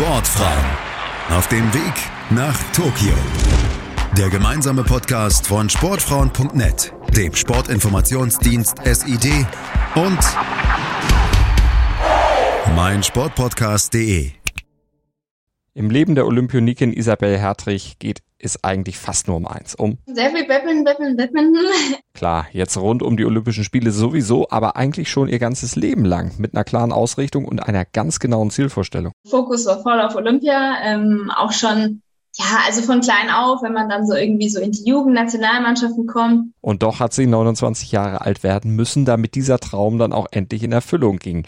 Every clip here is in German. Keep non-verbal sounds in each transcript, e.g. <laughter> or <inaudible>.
Sportfrauen auf dem Weg nach Tokio. Der gemeinsame Podcast von Sportfrauen.net, dem Sportinformationsdienst SID und meinsportpodcast.de. Im Leben der Olympionikin Isabel Hertrich geht es eigentlich fast nur um eins, um sehr viel Badminton, Badminton, Badminton. Klar, jetzt rund um die Olympischen Spiele sowieso, aber eigentlich schon ihr ganzes Leben lang mit einer klaren Ausrichtung und einer ganz genauen Zielvorstellung. Fokus war voll auf Olympia, ähm, auch schon ja, also von klein auf, wenn man dann so irgendwie so in die Jugendnationalmannschaften kommt. Und doch hat sie 29 Jahre alt werden müssen, damit dieser Traum dann auch endlich in Erfüllung ging.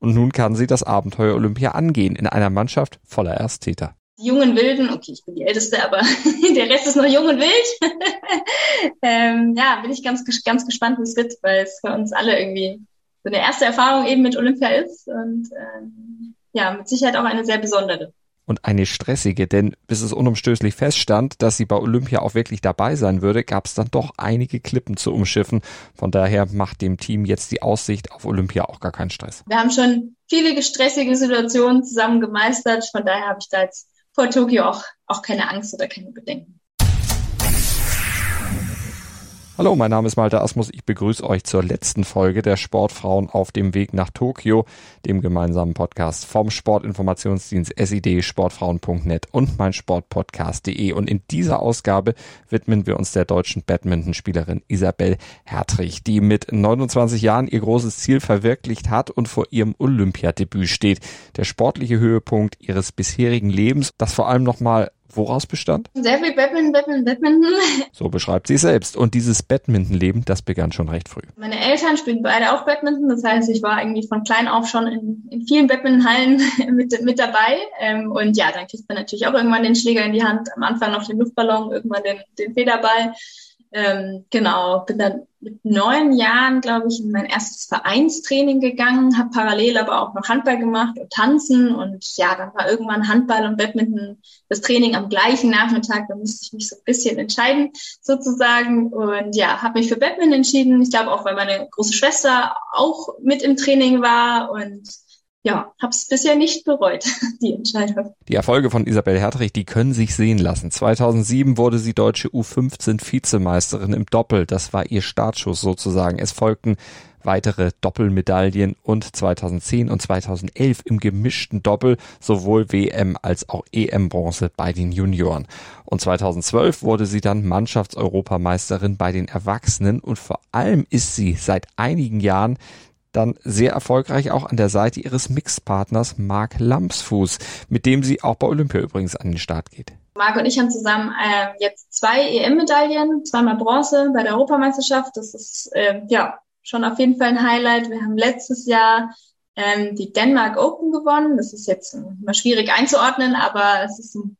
Und nun kann sie das Abenteuer Olympia angehen in einer Mannschaft voller Ersttäter. Die jungen Wilden, okay, ich bin die Älteste, aber <laughs> der Rest ist noch jung und wild. <laughs> ähm, ja, bin ich ganz, ganz gespannt, wie es wird, weil es für uns alle irgendwie so eine erste Erfahrung eben mit Olympia ist und ähm, ja, mit Sicherheit auch eine sehr besondere und eine stressige, denn bis es unumstößlich feststand, dass sie bei Olympia auch wirklich dabei sein würde, gab es dann doch einige Klippen zu umschiffen. Von daher macht dem Team jetzt die Aussicht auf Olympia auch gar keinen Stress. Wir haben schon viele stressige Situationen zusammen gemeistert, von daher habe ich da jetzt vor Tokio auch, auch keine Angst oder keine Bedenken. Hallo, mein Name ist Malte Asmus. Ich begrüße euch zur letzten Folge der Sportfrauen auf dem Weg nach Tokio, dem gemeinsamen Podcast vom Sportinformationsdienst SID, sportfrauen.net und mein Sportpodcast.de. Und in dieser Ausgabe widmen wir uns der deutschen Badmintonspielerin Isabel Hertrich, die mit 29 Jahren ihr großes Ziel verwirklicht hat und vor ihrem Olympiadebüt steht. Der sportliche Höhepunkt ihres bisherigen Lebens, das vor allem nochmal woraus bestand? Sehr viel Badminton, Badminton, <laughs> Badminton. So beschreibt sie selbst. Und dieses Badmintonleben, das begann schon recht früh. Meine Eltern spielen beide auch Badminton. Das heißt, ich war eigentlich von klein auf schon in, in vielen Badmintonhallen <laughs> mit, mit dabei. Ähm, und ja, dann kriegt man natürlich auch irgendwann den Schläger in die Hand. Am Anfang noch den Luftballon, irgendwann den, den Federball. Ähm, genau, bin dann mit neun Jahren, glaube ich, in mein erstes Vereinstraining gegangen, habe parallel aber auch noch Handball gemacht und Tanzen und ja, dann war irgendwann Handball und Badminton das Training am gleichen Nachmittag, da musste ich mich so ein bisschen entscheiden sozusagen und ja, habe mich für Badminton entschieden. Ich glaube auch, weil meine große Schwester auch mit im Training war und ja, habe es bisher nicht bereut, <laughs> die Entscheidung. Die Erfolge von Isabel Hertrich, die können sich sehen lassen. 2007 wurde sie deutsche U15 Vizemeisterin im Doppel. Das war ihr Startschuss sozusagen. Es folgten weitere Doppelmedaillen und 2010 und 2011 im gemischten Doppel sowohl WM als auch EM-Bronze bei den Junioren. Und 2012 wurde sie dann Mannschaftseuropameisterin bei den Erwachsenen und vor allem ist sie seit einigen Jahren dann sehr erfolgreich auch an der Seite ihres Mixpartners Mark Lampsfuß, mit dem sie auch bei Olympia übrigens an den Start geht. Marc und ich haben zusammen äh, jetzt zwei EM-Medaillen, zweimal Bronze bei der Europameisterschaft. Das ist äh, ja schon auf jeden Fall ein Highlight. Wir haben letztes Jahr ähm, die Denmark Open gewonnen. Das ist jetzt immer schwierig einzuordnen, aber es ist ein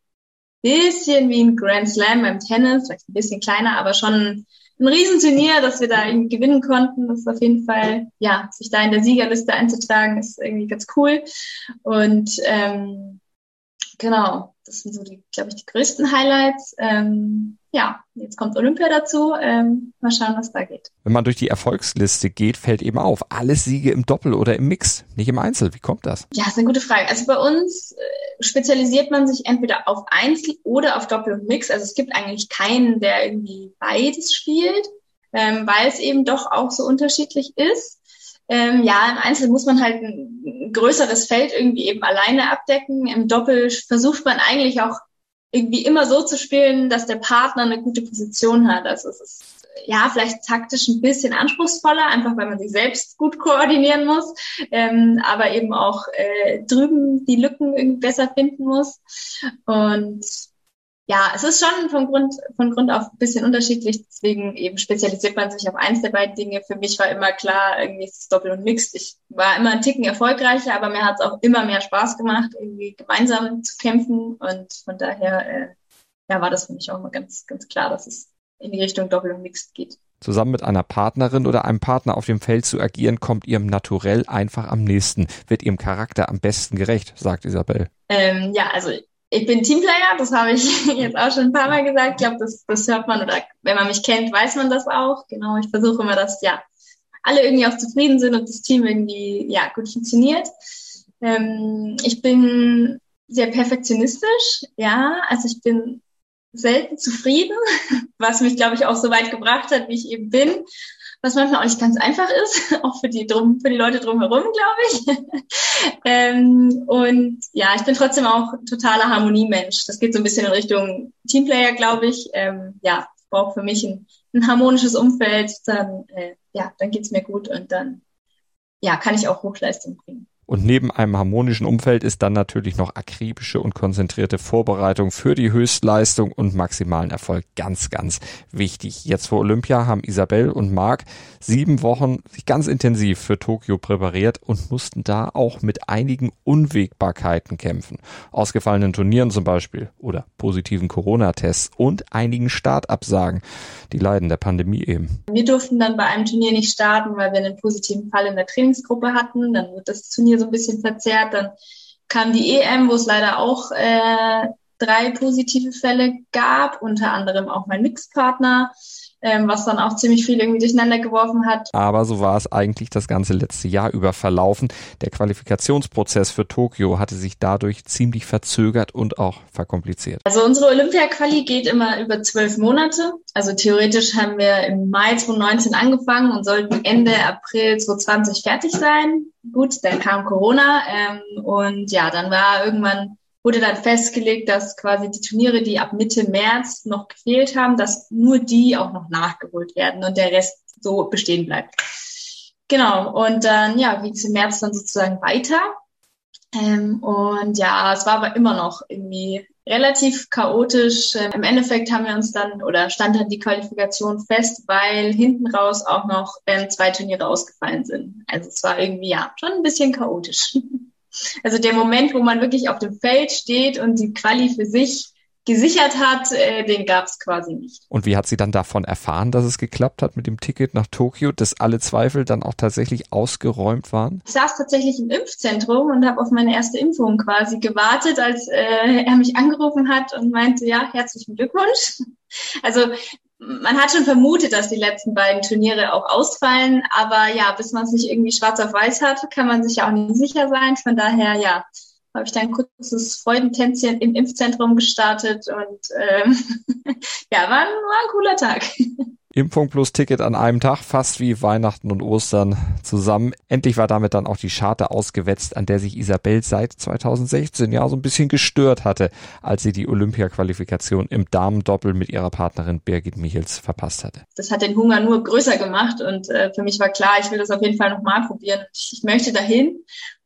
bisschen wie ein Grand Slam beim Tennis, vielleicht ein bisschen kleiner, aber schon ein Riesenturnier, dass wir da gewinnen konnten. Das ist auf jeden Fall, ja, sich da in der Siegerliste einzutragen, ist irgendwie ganz cool. Und ähm, genau, das sind so die, glaube ich, die größten Highlights. Ähm, ja, jetzt kommt Olympia dazu. Ähm, mal schauen, was da geht. Wenn man durch die Erfolgsliste geht, fällt eben auf, alles Siege im Doppel oder im Mix, nicht im Einzel. Wie kommt das? Ja, ist eine gute Frage. Also bei uns äh, spezialisiert man sich entweder auf Einzel oder auf Doppel und Mix. Also es gibt eigentlich keinen, der irgendwie beides spielt, ähm, weil es eben doch auch so unterschiedlich ist. Ähm, ja, im Einzel muss man halt ein größeres Feld irgendwie eben alleine abdecken. Im Doppel versucht man eigentlich auch irgendwie immer so zu spielen, dass der Partner eine gute Position hat. Also es ist ja vielleicht taktisch ein bisschen anspruchsvoller, einfach weil man sich selbst gut koordinieren muss, ähm, aber eben auch äh, drüben die Lücken irgendwie besser finden muss. Und ja, es ist schon von Grund, von Grund auf ein bisschen unterschiedlich, deswegen eben spezialisiert man sich auf eins der beiden Dinge. Für mich war immer klar, irgendwie ist es Doppel und Mixed. Ich war immer ein Ticken erfolgreicher, aber mir hat es auch immer mehr Spaß gemacht, irgendwie gemeinsam zu kämpfen und von daher äh, ja, war das für mich auch immer ganz, ganz klar, dass es in die Richtung Doppel und Mixed geht. Zusammen mit einer Partnerin oder einem Partner auf dem Feld zu agieren, kommt ihrem Naturell einfach am nächsten, wird ihrem Charakter am besten gerecht, sagt Isabel. Ähm, ja, also ich bin Teamplayer, das habe ich <laughs> jetzt auch schon ein paar Mal gesagt. Ich glaube, das, das hört man oder wenn man mich kennt, weiß man das auch. Genau, ich versuche immer, dass ja alle irgendwie auch zufrieden sind und das Team irgendwie ja gut funktioniert. Ähm, ich bin sehr perfektionistisch, ja. Also ich bin selten zufrieden, <laughs> was mich, glaube ich, auch so weit gebracht hat, wie ich eben bin. Was manchmal auch nicht ganz einfach ist, <laughs> auch für die drum, für die Leute drumherum, glaube ich. <laughs> ähm, und ja, ich bin trotzdem auch totaler Harmoniemensch. Das geht so ein bisschen in Richtung Teamplayer, glaube ich. Ähm, ja, ich brauche für mich ein, ein harmonisches Umfeld, dann äh, ja, dann geht's mir gut und dann ja, kann ich auch Hochleistung bringen. Und neben einem harmonischen Umfeld ist dann natürlich noch akribische und konzentrierte Vorbereitung für die Höchstleistung und maximalen Erfolg ganz, ganz wichtig. Jetzt vor Olympia haben Isabel und Marc sieben Wochen sich ganz intensiv für Tokio präpariert und mussten da auch mit einigen Unwägbarkeiten kämpfen. Ausgefallenen Turnieren zum Beispiel oder positiven Corona-Tests und einigen Startabsagen. Die Leiden der Pandemie eben. Wir durften dann bei einem Turnier nicht starten, weil wir einen positiven Fall in der Trainingsgruppe hatten. Dann wird das Turnier so ein bisschen verzerrt. Dann kam die EM, wo es leider auch äh, drei positive Fälle gab, unter anderem auch mein Mixpartner ähm, was dann auch ziemlich viel irgendwie durcheinander geworfen hat. Aber so war es eigentlich das ganze letzte Jahr über verlaufen. Der Qualifikationsprozess für Tokio hatte sich dadurch ziemlich verzögert und auch verkompliziert. Also unsere Olympia-Quali geht immer über zwölf Monate. Also theoretisch haben wir im Mai 2019 angefangen und sollten Ende April 2020 fertig sein. Gut, dann kam Corona ähm, und ja, dann war irgendwann wurde dann festgelegt, dass quasi die Turniere, die ab Mitte März noch gefehlt haben, dass nur die auch noch nachgeholt werden und der Rest so bestehen bleibt. Genau, und dann ja, ging es im März dann sozusagen weiter. Ähm, und ja, es war aber immer noch irgendwie relativ chaotisch. Ähm, Im Endeffekt haben wir uns dann oder stand dann die Qualifikation fest, weil hinten raus auch noch ähm, zwei Turniere ausgefallen sind. Also es war irgendwie ja schon ein bisschen chaotisch. <laughs> Also der Moment, wo man wirklich auf dem Feld steht und die Quali für sich gesichert hat, äh, den gab es quasi nicht. Und wie hat sie dann davon erfahren, dass es geklappt hat mit dem Ticket nach Tokio, dass alle Zweifel dann auch tatsächlich ausgeräumt waren? Ich saß tatsächlich im Impfzentrum und habe auf meine erste Impfung quasi gewartet, als äh, er mich angerufen hat und meinte, ja, herzlichen Glückwunsch. Also man hat schon vermutet, dass die letzten beiden Turniere auch ausfallen, aber ja, bis man es nicht irgendwie schwarz auf weiß hat, kann man sich ja auch nicht sicher sein. Von daher, ja, habe ich dann ein kurzes Freudentänzchen im Impfzentrum gestartet und ähm, <laughs> ja, war, war ein cooler Tag. <laughs> Impfung plus Ticket an einem Tag, fast wie Weihnachten und Ostern zusammen. Endlich war damit dann auch die Scharte ausgewetzt, an der sich Isabel seit 2016 ja so ein bisschen gestört hatte, als sie die Olympia-Qualifikation im Damendoppel mit ihrer Partnerin Birgit Michels verpasst hatte. Das hat den Hunger nur größer gemacht und äh, für mich war klar, ich will das auf jeden Fall nochmal probieren. Ich möchte dahin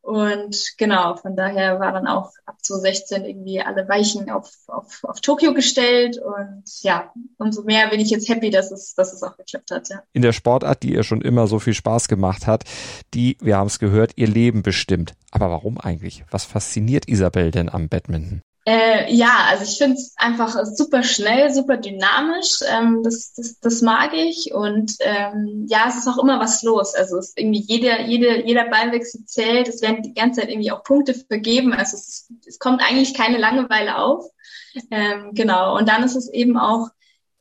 und genau, von daher war dann auch ab 2016 irgendwie alle Weichen auf, auf, auf Tokio gestellt. Und ja, umso mehr bin ich jetzt happy, dass es, dass es auch geklappt hat. Ja. In der Sportart, die ihr schon immer so viel Spaß gemacht hat, die, wir haben es gehört, ihr Leben bestimmt. Aber warum eigentlich? Was fasziniert Isabel denn am Badminton? Äh, ja, also ich finde es einfach super schnell, super dynamisch. Ähm, das, das, das mag ich. Und ähm, ja, es ist auch immer was los. Also es ist irgendwie jeder, jede, jeder Ballwechsel zählt. Es werden die ganze Zeit irgendwie auch Punkte vergeben. Also es, es kommt eigentlich keine Langeweile auf. Ähm, genau. Und dann ist es eben auch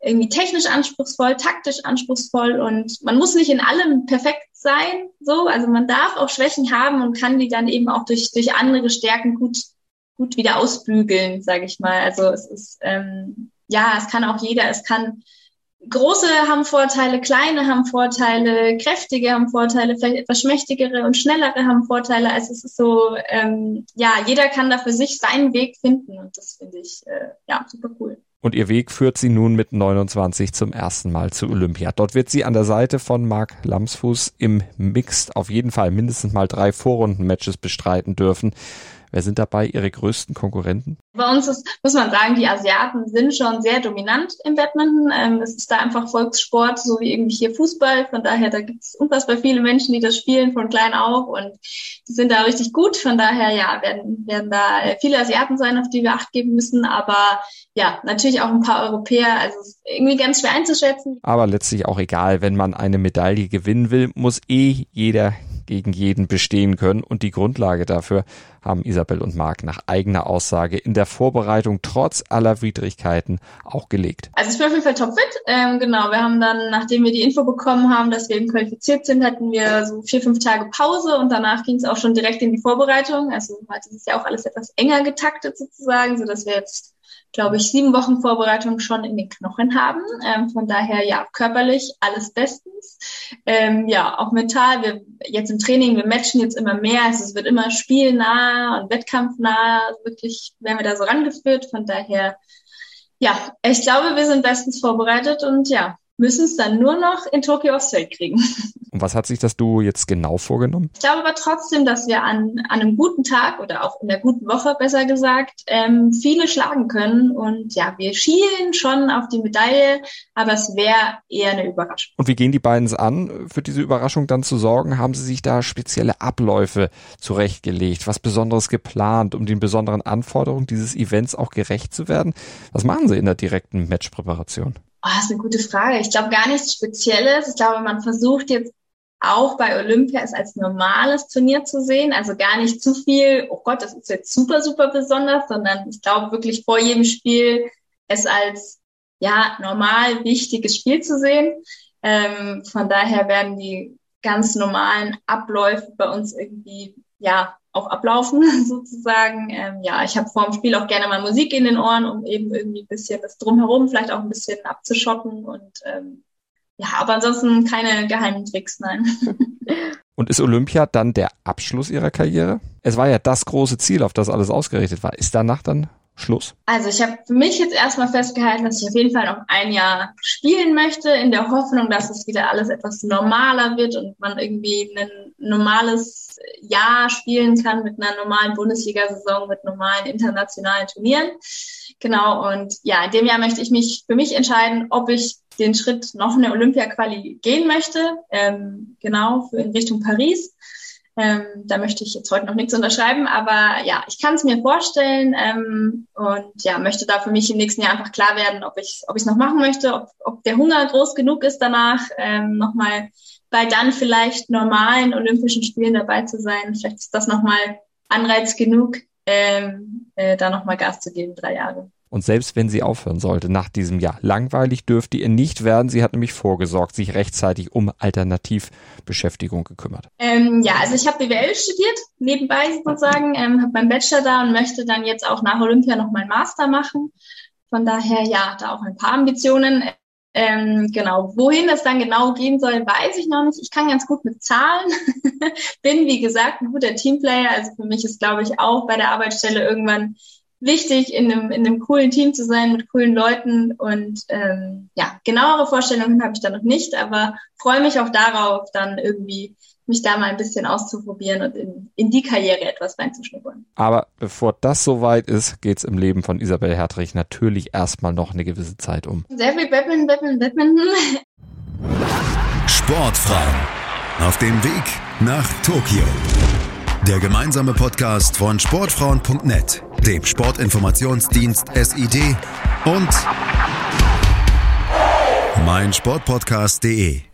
irgendwie technisch anspruchsvoll, taktisch anspruchsvoll und man muss nicht in allem perfekt sein, so. Also man darf auch Schwächen haben und kann die dann eben auch durch, durch andere Stärken gut gut wieder ausbügeln, sage ich mal. Also es ist ähm, ja, es kann auch jeder, es kann große haben Vorteile, kleine haben Vorteile, kräftige haben Vorteile, vielleicht etwas schmächtigere und schnellere haben Vorteile. Also es ist so, ähm, ja, jeder kann da für sich seinen Weg finden und das finde ich äh, ja super cool. Und ihr Weg führt sie nun mit 29 zum ersten Mal zu Olympia. Dort wird sie an der Seite von Marc Lamsfuß im Mixed auf jeden Fall mindestens mal drei Vorrunden-Matches bestreiten dürfen. Wer sind dabei Ihre größten Konkurrenten? Bei uns ist, muss man sagen, die Asiaten sind schon sehr dominant im Badminton. Ähm, es ist da einfach Volkssport, so wie irgendwie hier Fußball. Von daher, da gibt es unfassbar viele Menschen, die das spielen von klein auf und die sind da richtig gut. Von daher, ja, werden, werden da äh, viele Asiaten sein, auf die wir Acht geben müssen. Aber ja, natürlich auch ein paar Europäer. Also es ist irgendwie ganz schwer einzuschätzen. Aber letztlich auch egal, wenn man eine Medaille gewinnen will, muss eh jeder gegen jeden bestehen können und die Grundlage dafür haben Isabel und Marc nach eigener Aussage in der Vorbereitung trotz aller Widrigkeiten auch gelegt. Also ich bin auf jeden Fall topfit. Ähm, genau, wir haben dann, nachdem wir die Info bekommen haben, dass wir eben qualifiziert sind, hatten wir so vier, fünf Tage Pause und danach ging es auch schon direkt in die Vorbereitung. Also heute ist ja auch alles etwas enger getaktet sozusagen, so dass wir jetzt glaube ich, sieben Wochen Vorbereitung schon in den Knochen haben. Ähm, von daher ja, körperlich alles bestens. Ähm, ja, auch mental, wir jetzt im Training, wir matchen jetzt immer mehr. Also es wird immer spielnah und wettkampfnah. Wirklich werden wir da so rangeführt. Von daher, ja, ich glaube, wir sind bestens vorbereitet und ja, müssen es dann nur noch in Tokio aufs Feld kriegen. <laughs> Und was hat sich das Duo jetzt genau vorgenommen? Ich glaube aber trotzdem, dass wir an, an einem guten Tag oder auch in der guten Woche besser gesagt ähm, viele schlagen können. Und ja, wir schielen schon auf die Medaille, aber es wäre eher eine Überraschung. Und wie gehen die beiden es an, für diese Überraschung dann zu sorgen? Haben sie sich da spezielle Abläufe zurechtgelegt, was Besonderes geplant, um den besonderen Anforderungen dieses Events auch gerecht zu werden? Was machen sie in der direkten Matchpräparation? Oh, das ist eine gute Frage. Ich glaube gar nichts Spezielles. Ich glaube, man versucht jetzt auch bei Olympia es als normales Turnier zu sehen. Also gar nicht zu viel, oh Gott, das ist jetzt super, super besonders, sondern ich glaube wirklich vor jedem Spiel es als ja normal wichtiges Spiel zu sehen. Ähm, von daher werden die ganz normalen Abläufe bei uns irgendwie ja auch ablaufen <laughs> sozusagen. Ähm, ja, ich habe vor dem Spiel auch gerne mal Musik in den Ohren, um eben irgendwie ein bisschen das drumherum vielleicht auch ein bisschen abzuschotten und ähm, ja, aber ansonsten keine geheimen Tricks, nein. <laughs> Und ist Olympia dann der Abschluss ihrer Karriere? Es war ja das große Ziel, auf das alles ausgerichtet war. Ist danach dann Schluss? Also ich habe für mich jetzt erstmal festgehalten, dass ich auf jeden Fall noch ein Jahr spielen möchte, in der Hoffnung, dass es wieder alles etwas normaler wird und man irgendwie ein normales Jahr spielen kann mit einer normalen Bundesliga-Saison, mit normalen internationalen Turnieren. Genau, und ja, in dem Jahr möchte ich mich für mich entscheiden, ob ich den Schritt noch eine Olympia-Quali gehen möchte, ähm, genau, für in Richtung Paris. Ähm, da möchte ich jetzt heute noch nichts unterschreiben, aber ja, ich kann es mir vorstellen ähm, und ja, möchte da für mich im nächsten Jahr einfach klar werden, ob ich ob ich noch machen möchte, ob, ob der Hunger groß genug ist danach, ähm, nochmal bei dann vielleicht normalen Olympischen Spielen dabei zu sein. Vielleicht ist das nochmal Anreiz genug, ähm, äh, da nochmal Gas zu geben, drei Jahre. Und selbst wenn sie aufhören sollte nach diesem Jahr, langweilig dürfte ihr nicht werden. Sie hat nämlich vorgesorgt, sich rechtzeitig um Alternativbeschäftigung gekümmert. Ähm, ja, also ich habe BWL studiert, nebenbei sozusagen, ähm, habe meinen Bachelor da und möchte dann jetzt auch nach Olympia noch meinen Master machen. Von daher, ja, da auch ein paar Ambitionen. Ähm, genau, wohin das dann genau gehen soll, weiß ich noch nicht. Ich kann ganz gut mit Zahlen. <laughs> Bin, wie gesagt, ein guter Teamplayer. Also für mich ist, glaube ich, auch bei der Arbeitsstelle irgendwann wichtig, in einem, in einem coolen Team zu sein, mit coolen Leuten. Und ähm, ja, genauere Vorstellungen habe ich da noch nicht, aber freue mich auch darauf, dann irgendwie mich da mal ein bisschen auszuprobieren und in, in die Karriere etwas reinzuschnuppern. Aber bevor das soweit ist, geht's im Leben von Isabel Hertrich natürlich erstmal noch eine gewisse Zeit um. Sehr viel Badminton, Badminton, Badminton. Sportfrauen auf dem Weg nach Tokio. Der gemeinsame Podcast von Sportfrauen.net, dem Sportinformationsdienst SID und meinsportpodcast.de.